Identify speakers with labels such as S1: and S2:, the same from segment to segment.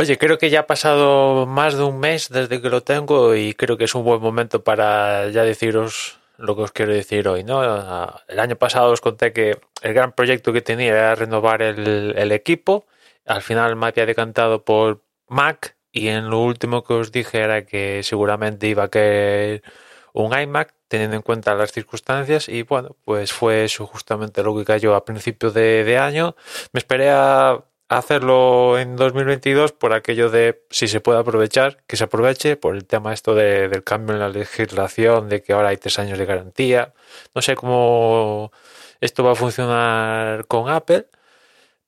S1: Oye, creo que ya ha pasado más de un mes desde que lo tengo y creo que es un buen momento para ya deciros lo que os quiero decir hoy, ¿no? El año pasado os conté que el gran proyecto que tenía era renovar el, equipo. Al final me había decantado por Mac y en lo último que os dije era que seguramente iba a querer un iMac teniendo en cuenta las circunstancias y bueno, pues fue eso justamente lo que cayó a principios de, de año. Me esperé a hacerlo en 2022 por aquello de si se puede aprovechar, que se aproveche por el tema esto de, del cambio en la legislación, de que ahora hay tres años de garantía. No sé cómo esto va a funcionar con Apple,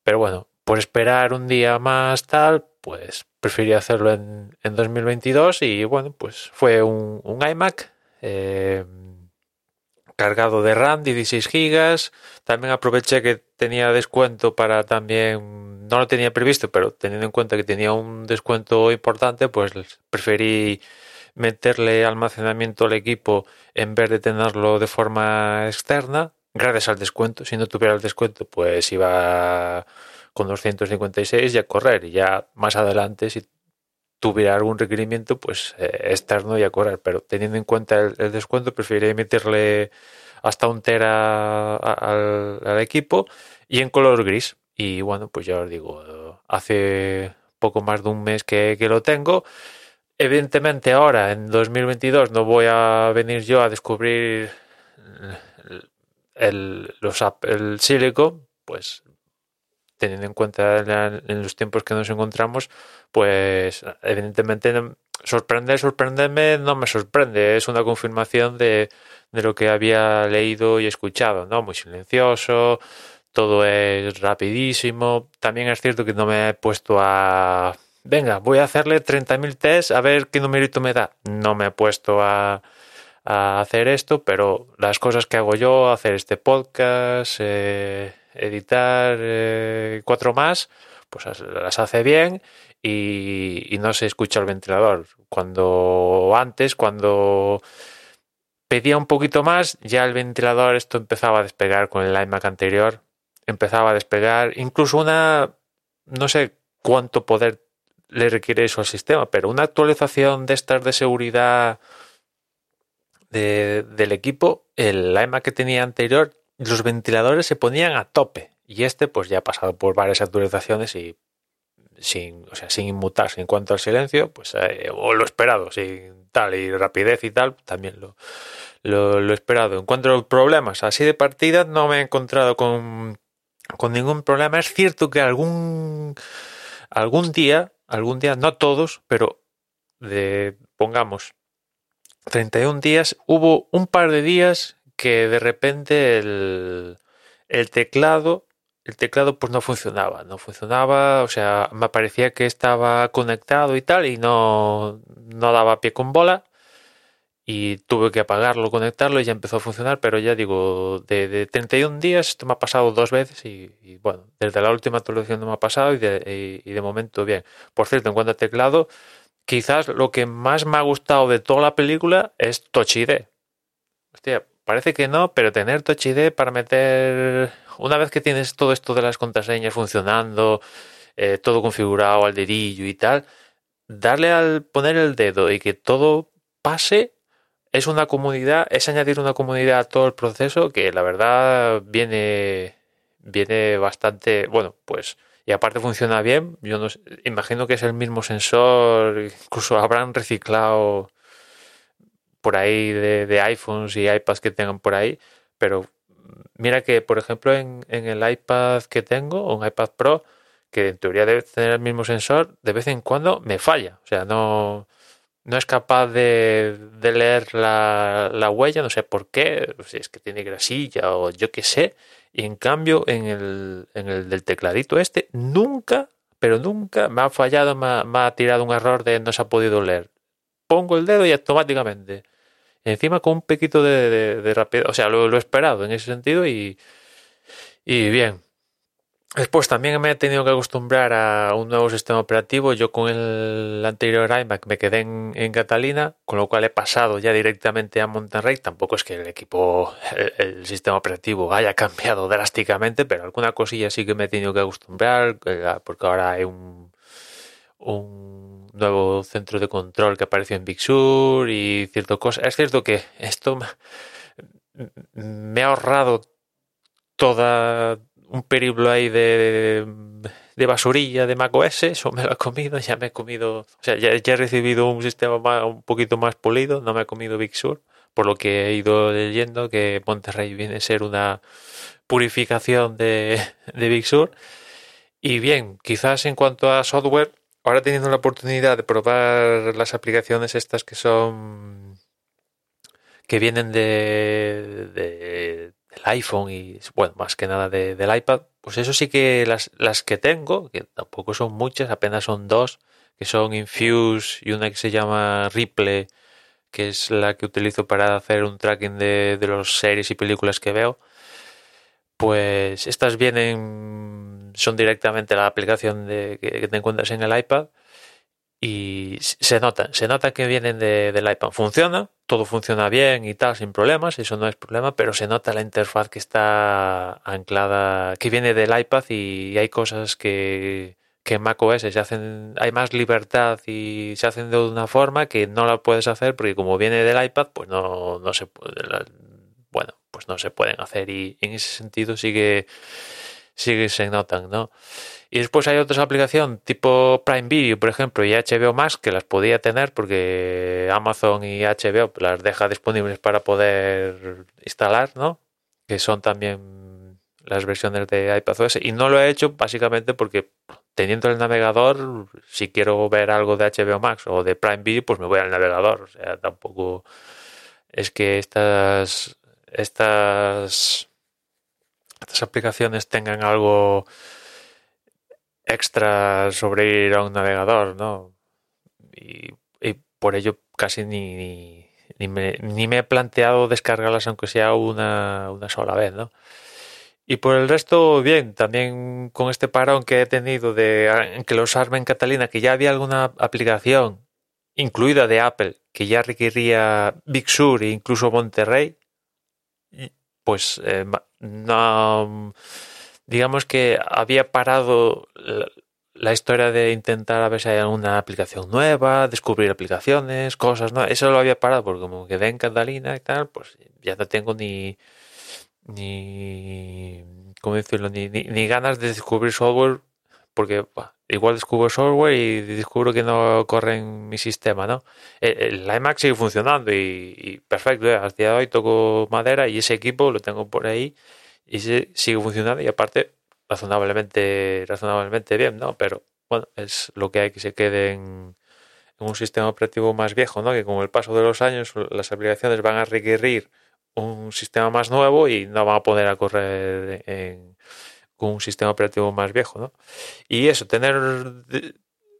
S1: pero bueno, por esperar un día más tal, pues preferí hacerlo en, en 2022 y bueno, pues fue un, un iMac. Eh, cargado de RAM, 16 gigas. También aproveché que tenía descuento para también, no lo tenía previsto, pero teniendo en cuenta que tenía un descuento importante, pues preferí meterle almacenamiento al equipo en vez de tenerlo de forma externa, gracias al descuento. Si no tuviera el descuento, pues iba con 256 y a correr. Y ya más adelante, si tuviera algún requerimiento, pues eh, externo y a correr. Pero teniendo en cuenta el, descuento, preferiría meterle hasta un tera al, equipo y en color gris. Y bueno, pues ya os digo, hace poco más de un mes que, que lo tengo. Evidentemente ahora, en 2022, no voy a venir yo a descubrir el, los, el Silicon, pues teniendo en cuenta en los tiempos que nos encontramos, pues evidentemente sorprender, sorprenderme no me sorprende, es una confirmación de, de lo que había leído y escuchado, ¿no? Muy silencioso, todo es rapidísimo. También es cierto que no me he puesto a... Venga, voy a hacerle 30.000 tests a ver qué numerito me da. No me he puesto a, a hacer esto, pero las cosas que hago yo, hacer este podcast, eh, editar eh, cuatro más, pues las hace bien y, y, no se escucha el ventilador. Cuando antes, cuando pedía un poquito más, ya el ventilador esto empezaba a despegar con el iMac anterior, empezaba a despegar, incluso una, no sé cuánto poder le requiere eso al sistema, pero una actualización de estas de seguridad de, del equipo, el iMac que tenía anterior los ventiladores se ponían a tope y este pues ya ha pasado por varias actualizaciones y sin, o sea, sin inmutarse en cuanto al silencio, pues eh, o lo esperado, sin tal y rapidez y tal, también lo, lo, lo esperado. En cuanto a los problemas, así de partida no me he encontrado con, con ningún problema. Es cierto que algún algún día, algún día, no todos, pero de pongamos 31 días, hubo un par de días que de repente el, el teclado el teclado pues no funcionaba, no funcionaba, o sea, me parecía que estaba conectado y tal y no, no daba pie con bola y tuve que apagarlo, conectarlo y ya empezó a funcionar, pero ya digo, de, de 31 días esto me ha pasado dos veces y, bueno, desde la última actualización no me ha pasado y de, y, y de momento bien. Por cierto, en cuanto a teclado, quizás lo que más me ha gustado de toda la película es Touch ID. Hostia, parece que no, pero tener Touch ID para meter una vez que tienes todo esto de las contraseñas funcionando, eh, todo configurado al dedillo y tal, darle al poner el dedo y que todo pase es una comunidad, es añadir una comunidad a todo el proceso que la verdad viene viene bastante, bueno, pues y aparte funciona bien, yo no imagino que es el mismo sensor, incluso habrán reciclado por ahí de, de iPhones y iPads que tengan por ahí, pero mira que, por ejemplo, en, en, el iPad que tengo, un iPad Pro, que en teoría debe tener el mismo sensor, de vez en cuando me falla. O sea, no, no es capaz de, de leer la, la, huella, no sé por qué, si es que tiene grasilla o yo qué sé. Y en cambio, en el, en el del tecladito este, nunca, pero nunca me ha fallado, me ha, me ha tirado un error de no se ha podido leer. Pongo el dedo y automáticamente encima con un pequito de, de, de rapidez, o sea, lo, lo, he esperado en ese sentido y, y bien. Después también me he tenido que acostumbrar a un nuevo sistema operativo. Yo con el anterior iMac me quedé en, Catalina, con lo cual he pasado ya directamente a Monterrey. Tampoco es que el equipo, el, el, sistema operativo haya cambiado drásticamente, pero alguna cosilla sí que me he tenido que acostumbrar, eh, porque ahora hay un, un nuevo centro de control que apareció en Big Sur y cierto cosa. Es cierto que esto me ha ahorrado toda un periplo ahí de, de basurilla de macOS, eso me lo he comido, ya me he comido, o sea, ya, he recibido un sistema un poquito más pulido, no me he comido Big Sur, por lo que he ido leyendo que Monterrey viene a ser una purificación de, de Big Sur. Y bien, quizás en cuanto a software, ahora teniendo la oportunidad de probar las aplicaciones estas que son que vienen de del iPhone y bueno más que nada de, del iPad pues eso sí que las, las que tengo que tampoco son muchas apenas son dos que son Infuse y una que se llama Ripple que es la que utilizo para hacer un tracking de, de los series y películas que veo pues estas vienen son directamente la aplicación de, que, te encuentras en el iPad y se nota, se nota que vienen de, del iPad. Funciona, todo funciona bien y tal, sin problemas, eso no es problema, pero se nota la interfaz que está anclada, que viene del iPad y hay cosas que, que en macOS se hacen, hay más libertad y se hacen de una forma que no la puedes hacer porque como viene del iPad, pues no, no se puede, bueno, pues no se pueden hacer y en ese sentido sigue, sigue se notan, ¿no? Y después hay otras aplicaciones tipo Prime Video, por ejemplo, y HBO Max que las podía tener porque Amazon y HBO las deja disponibles para poder instalar, ¿no? Que son también las versiones de iPadOS y no lo he hecho básicamente porque teniendo el navegador, si quiero ver algo de HBO Max o de Prime Video, pues me voy al navegador, o sea, tampoco es que estas estas estas aplicaciones tengan algo extra sobre ir a un navegador, ¿no? Y, por ello casi ni, ni, me, ni, me, he planteado descargarlas aunque sea una, una sola vez, ¿no? Y por el resto, bien, también con este parón que he tenido de que los arme en Catalina, que ya había alguna aplicación incluida de Apple que ya requería Big Sur e incluso Monterrey, pues eh, no digamos que había parado la, historia de intentar a ver si hay alguna aplicación nueva, descubrir aplicaciones, cosas, ¿no? Eso lo había parado porque como quedé en Catalina y tal, pues ya no tengo ni ni ¿cómo decirlo? Ni, ni, ganas de descubrir software porque igual descubro software y descubro que no corre en mi sistema, ¿no? El, iMac sigue funcionando y, perfecto, ¿eh? al día de hoy toco madera y ese equipo lo tengo por ahí y sigue funcionando y aparte razonablemente razonablemente bien, ¿no? Pero bueno, es lo que hay que se quede en, un sistema operativo más viejo, ¿no? Que con el paso de los años las aplicaciones van a requerir un sistema más nuevo y no van a poder correr en, un sistema operativo más viejo, ¿no? Y eso, tener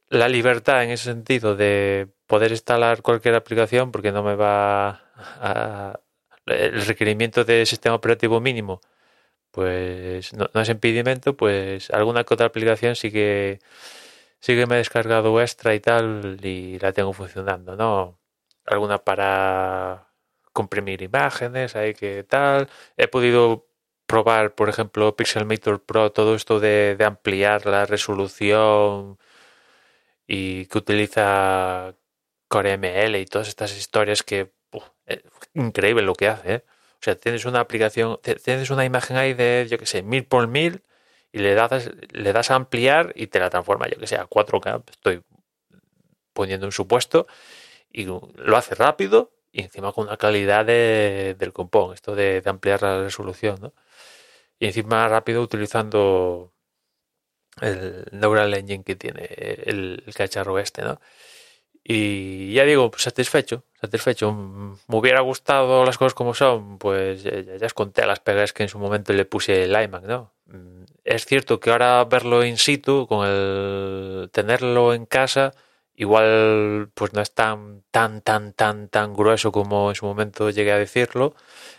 S1: la libertad en ese sentido de poder instalar cualquier aplicación porque no me va a, el requerimiento de sistema operativo mínimo pues no, es impedimento, pues alguna que otra aplicación sí que sí que me he descargado extra y tal y la tengo funcionando, ¿no? Alguna para comprimir imágenes, hay que tal. He podido probar, por ejemplo, Pixelmator Pro, todo esto de, de ampliar la resolución y que utiliza Core ML y todas estas historias que es increíble lo que hace, ¿eh? O sea, tienes una aplicación, tienes una imagen ahí de, yo que sé, mil por mil y le das, le das a ampliar y te la transforma, yo que sé, a 4K. Estoy poniendo un supuesto y lo hace rápido y encima con una calidad de, del compón, esto de, ampliar la resolución, ¿no? Y encima rápido utilizando el Neural Engine que tiene el, cacharro este, ¿no? Y ya digo, pues satisfecho, satisfecho. Me hubiera gustado las cosas como son, pues ya, ya os conté las pegas que en su momento le puse el iMac, ¿no? Mm, es cierto que ahora verlo in situ, con el tenerlo en casa, igual pues no es tan, tan, tan, tan, tan grueso como en su momento llegué a decirlo,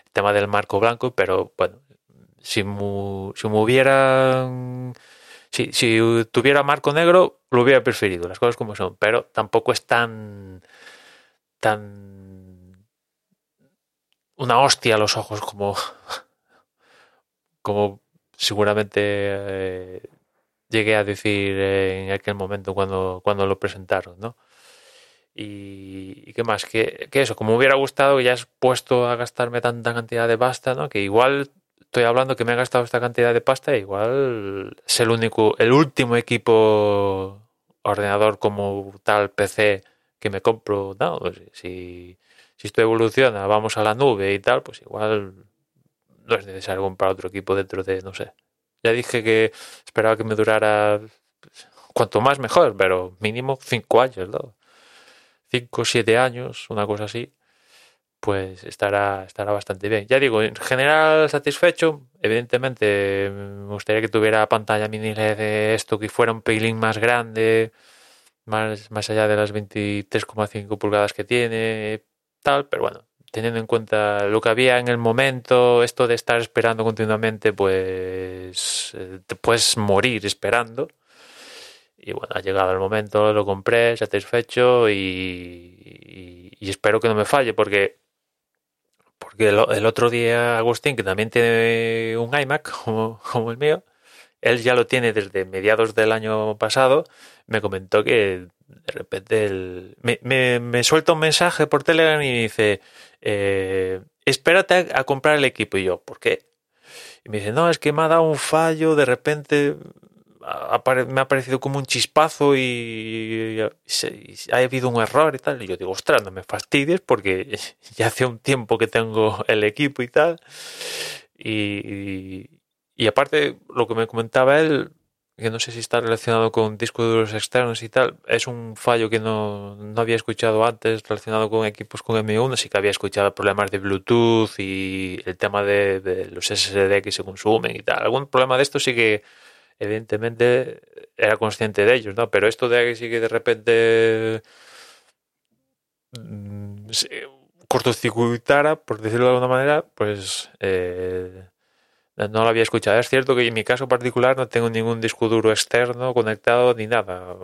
S1: el tema del marco blanco, pero bueno, si me, si me hubieran si, si tuviera marco negro, lo hubiera preferido, las cosas como son, pero tampoco es tan. tan. una hostia a los ojos como. como seguramente. Eh, llegué a decir en aquel momento cuando, cuando lo presentaron, ¿no? Y, qué más, que, que, eso, como me hubiera gustado, ya has puesto a gastarme tanta cantidad de pasta, ¿no? Que igual estoy hablando que me he gastado esta cantidad de pasta, igual es el único, el último equipo ordenador como tal PC que me compro, no, pues si, si esto evoluciona, vamos a la nube y tal, pues igual no es necesario comprar otro equipo dentro de, no sé. Ya dije que esperaba que me durara cuanto más mejor, pero mínimo cinco años, ¿no? Cinco, siete años, una cosa así, pues estará, estará bastante bien. Ya digo, en general satisfecho. Evidentemente, me gustaría que tuviera pantalla mini LED de esto, que fuera un pelín más grande, más, más allá de las 23,5 pulgadas que tiene, tal, pero bueno, teniendo en cuenta lo que había en el momento, esto de estar esperando continuamente, pues eh, te puedes morir esperando. Y bueno, ha llegado el momento, lo compré, satisfecho y, y, espero que no me falle porque porque el, otro día Agustín, que también tiene un iMac como, el mío, él ya lo tiene desde mediados del año pasado, me comentó que de repente el, me, me, me, suelta un mensaje por Telegram y dice, eh, espérate a, comprar el equipo. Y yo, ¿por qué? Y me dice, no, es que me ha dado un fallo, de repente me ha parecido como un chispazo y, ha habido un error y tal. Y yo digo, ostras, no me fastidies porque ya hace un tiempo que tengo el equipo y tal. Y, aparte, lo que me comentaba él, que no sé si está relacionado con discos duros externos y tal, es un fallo que no, no, había escuchado antes relacionado con equipos con M1, sí que había escuchado problemas de Bluetooth y el tema de, de los SSD que se consumen y tal. Algún problema de esto sí que evidentemente era consciente de ellos, ¿no? Pero esto de que sí que de repente mm, cortocircuitara, por decirlo de alguna manera, pues... Eh, no lo había escuchado. Es cierto que en mi caso particular no tengo ningún disco duro externo conectado ni nada.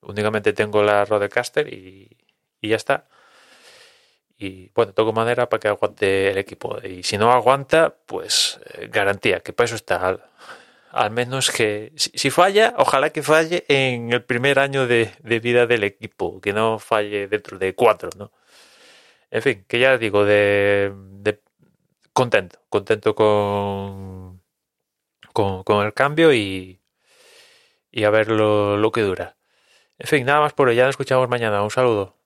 S1: Únicamente tengo la Rodecaster y, y ya está. Y bueno, toco madera para que aguante el equipo. Y si no aguanta, pues eh, garantía, que para eso está. Al, menos que si, falla, ojalá que falle en el primer año de, vida del equipo, que no falle dentro de cuatro, ¿no? En fin, que ya digo, de, contento, contento con, con, el cambio y, y a ver lo que dura. En fin, nada más por hoy. Ya nos escuchamos mañana. Un saludo.